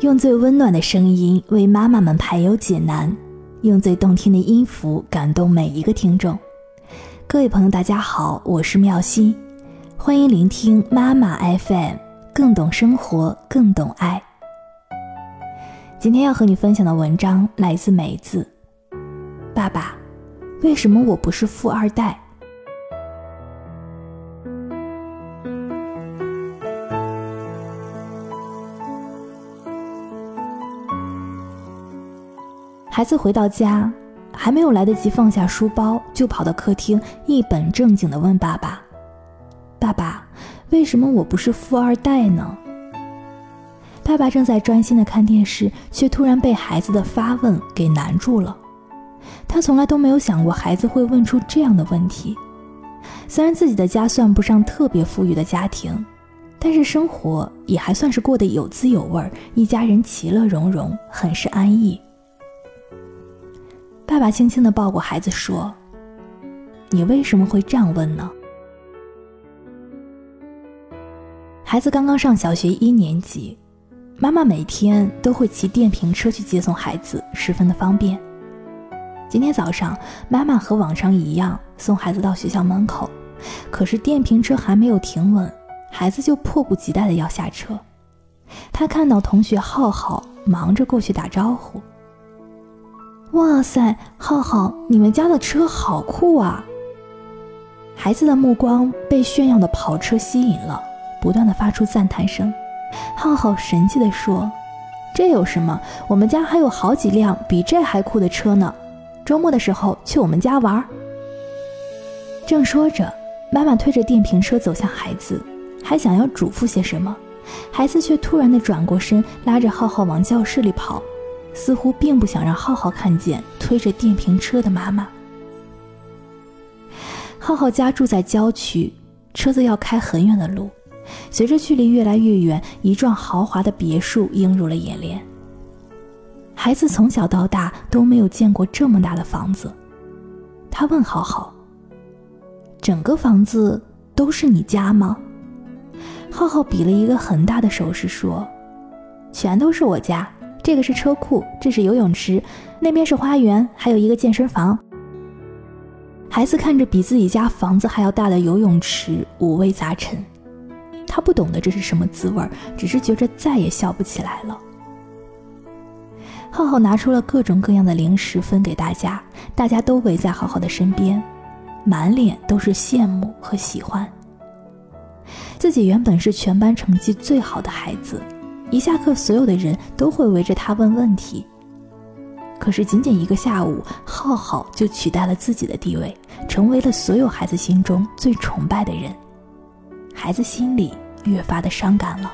用最温暖的声音为妈妈们排忧解难，用最动听的音符感动每一个听众。各位朋友，大家好，我是妙心，欢迎聆听妈妈 FM，更懂生活，更懂爱。今天要和你分享的文章来自梅子。爸爸，为什么我不是富二代？孩子回到家，还没有来得及放下书包，就跑到客厅，一本正经地问爸爸：“爸爸，为什么我不是富二代呢？”爸爸正在专心地看电视，却突然被孩子的发问给难住了。他从来都没有想过孩子会问出这样的问题。虽然自己的家算不上特别富裕的家庭，但是生活也还算是过得有滋有味，一家人其乐融融，很是安逸。爸爸轻轻地抱过孩子，说：“你为什么会这样问呢？”孩子刚刚上小学一年级，妈妈每天都会骑电瓶车去接送孩子，十分的方便。今天早上，妈妈和往常一样送孩子到学校门口，可是电瓶车还没有停稳，孩子就迫不及待的要下车。他看到同学浩浩忙着过去打招呼。哇塞，浩浩，你们家的车好酷啊！孩子的目光被炫耀的跑车吸引了，不断的发出赞叹声。浩浩神气的说：“这有什么？我们家还有好几辆比这还酷的车呢。周末的时候去我们家玩。”正说着，妈妈推着电瓶车走向孩子，还想要嘱咐些什么，孩子却突然的转过身，拉着浩浩往教室里跑。似乎并不想让浩浩看见推着电瓶车的妈妈。浩浩家住在郊区，车子要开很远的路。随着距离越来越远，一幢豪华的别墅映入了眼帘。孩子从小到大都没有见过这么大的房子。他问浩浩：“整个房子都是你家吗？”浩浩比了一个很大的手势说：“全都是我家。”这个是车库，这是游泳池，那边是花园，还有一个健身房。孩子看着比自己家房子还要大的游泳池，五味杂陈。他不懂得这是什么滋味，只是觉着再也笑不起来了。浩浩拿出了各种各样的零食分给大家，大家都围在浩浩的身边，满脸都是羡慕和喜欢。自己原本是全班成绩最好的孩子。一下课，所有的人都会围着他问问题。可是，仅仅一个下午，浩浩就取代了自己的地位，成为了所有孩子心中最崇拜的人。孩子心里越发的伤感了。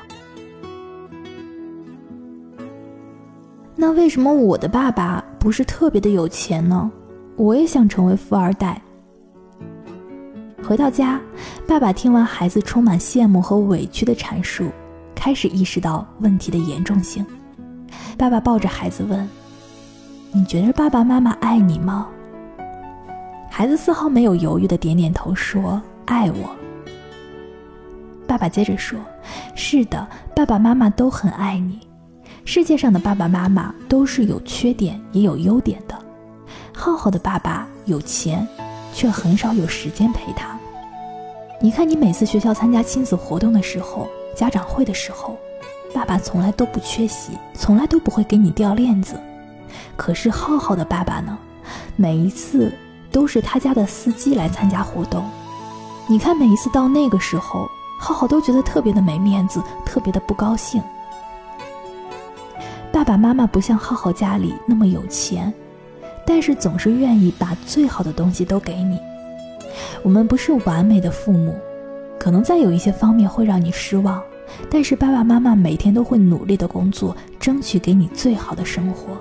那为什么我的爸爸不是特别的有钱呢？我也想成为富二代。回到家，爸爸听完孩子充满羡慕和委屈的阐述。开始意识到问题的严重性，爸爸抱着孩子问：“你觉得爸爸妈妈爱你吗？”孩子丝毫没有犹豫的点点头，说：“爱我。”爸爸接着说：“是的，爸爸妈妈都很爱你。世界上的爸爸妈妈都是有缺点也有优点的。浩浩的爸爸有钱，却很少有时间陪他。你看，你每次学校参加亲子活动的时候。”家长会的时候，爸爸从来都不缺席，从来都不会给你掉链子。可是浩浩的爸爸呢？每一次都是他家的司机来参加活动。你看，每一次到那个时候，浩浩都觉得特别的没面子，特别的不高兴。爸爸妈妈不像浩浩家里那么有钱，但是总是愿意把最好的东西都给你。我们不是完美的父母。可能在有一些方面会让你失望，但是爸爸妈妈每天都会努力的工作，争取给你最好的生活。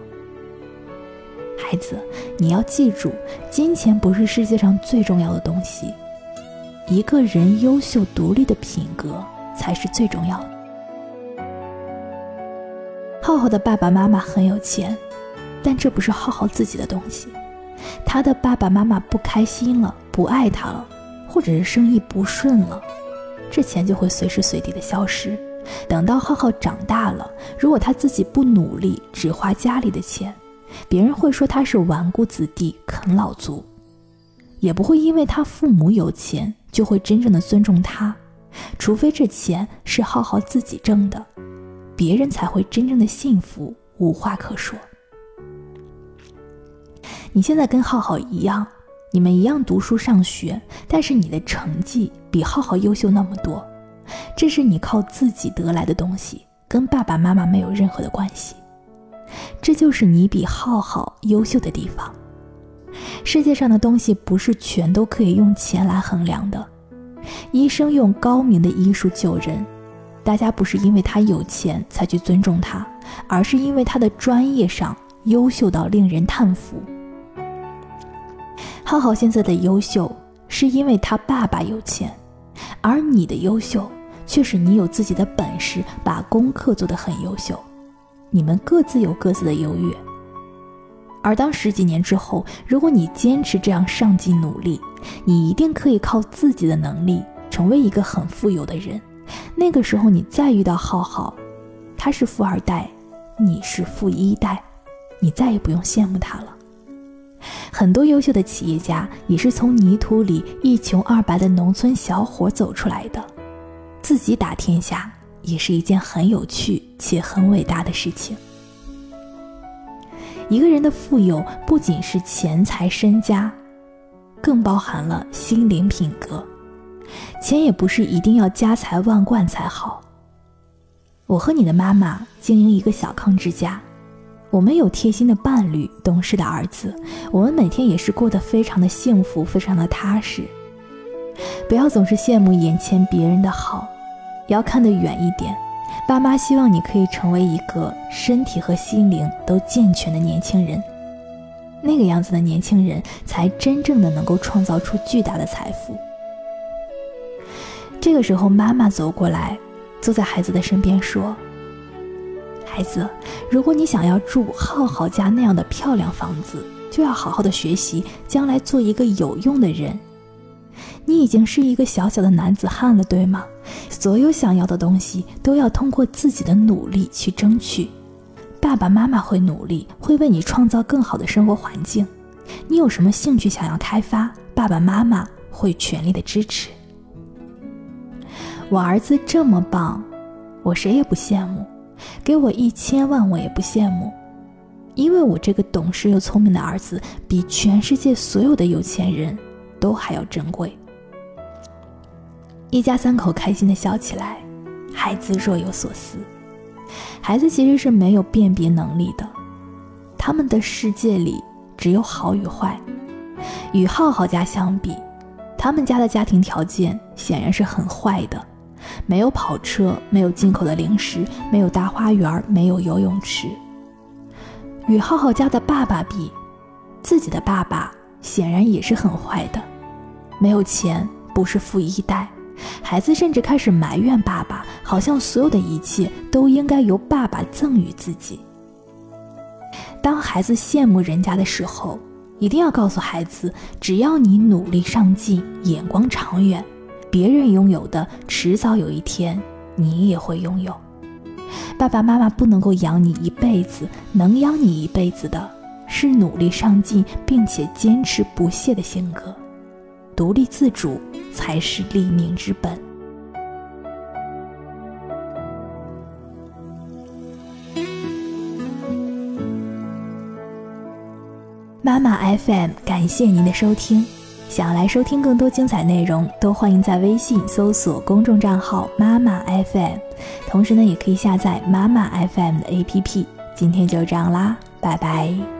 孩子，你要记住，金钱不是世界上最重要的东西，一个人优秀独立的品格才是最重要的。浩浩的爸爸妈妈很有钱，但这不是浩浩自己的东西。他的爸爸妈妈不开心了，不爱他了。或者是生意不顺了，这钱就会随时随地的消失，等到浩浩长大了，如果他自己不努力，只花家里的钱，别人会说他是纨绔子弟、啃老族，也不会因为他父母有钱就会真正的尊重他，除非这钱是浩浩自己挣的，别人才会真正的幸福，无话可说。你现在跟浩浩一样，你们一样读书上学，但是你的成绩比浩浩优秀那么多。这是你靠自己得来的东西，跟爸爸妈妈没有任何的关系。这就是你比浩浩优秀的地方。世界上的东西不是全都可以用钱来衡量的。医生用高明的医术救人，大家不是因为他有钱才去尊重他，而是因为他的专业上优秀到令人叹服。浩浩现在的优秀，是因为他爸爸有钱。而你的优秀，却是你有自己的本事，把功课做得很优秀。你们各自有各自的优越。而当十几年之后，如果你坚持这样上进努力，你一定可以靠自己的能力成为一个很富有的人。那个时候，你再遇到浩浩，他是富二代，你是富一代，你再也不用羡慕他了。很多优秀的企业家也是从泥土里一穷二白的农村小伙走出来的，自己打天下也是一件很有趣且很伟大的事情。一个人的富有不仅是钱财身家，更包含了心灵品格。钱也不是一定要家财万贯才好。我和你的妈妈经营一个小康之家。我们有贴心的伴侣，懂事的儿子，我们每天也是过得非常的幸福，非常的踏实。不要总是羡慕眼前别人的好，要看得远一点。爸妈希望你可以成为一个身体和心灵都健全的年轻人，那个样子的年轻人才真正的能够创造出巨大的财富。这个时候，妈妈走过来，坐在孩子的身边说。孩子，如果你想要住浩浩家那样的漂亮房子，就要好好的学习，将来做一个有用的人。你已经是一个小小的男子汉了，对吗？所有想要的东西都要通过自己的努力去争取。爸爸妈妈会努力，会为你创造更好的生活环境。你有什么兴趣想要开发，爸爸妈妈会全力的支持。我儿子这么棒，我谁也不羡慕。给我一千万，我也不羡慕，因为我这个懂事又聪明的儿子，比全世界所有的有钱人都还要珍贵。一家三口开心的笑起来，孩子若有所思。孩子其实是没有辨别能力的，他们的世界里只有好与坏。与浩浩家相比，他们家的家庭条件显然是很坏的。没有跑车，没有进口的零食，没有大花园，没有游泳池。与浩浩家的爸爸比，自己的爸爸显然也是很坏的，没有钱，不是富一代。孩子甚至开始埋怨爸爸，好像所有的一切都应该由爸爸赠予自己。当孩子羡慕人家的时候，一定要告诉孩子，只要你努力上进，眼光长远。别人拥有的，迟早有一天你也会拥有。爸爸妈妈不能够养你一辈子，能养你一辈子的是努力上进并且坚持不懈的性格。独立自主才是立命之本。妈妈 FM，感谢您的收听。想要来收听更多精彩内容，都欢迎在微信搜索公众账号“妈妈 FM”，同时呢，也可以下载妈妈 FM 的 APP。今天就这样啦，拜拜。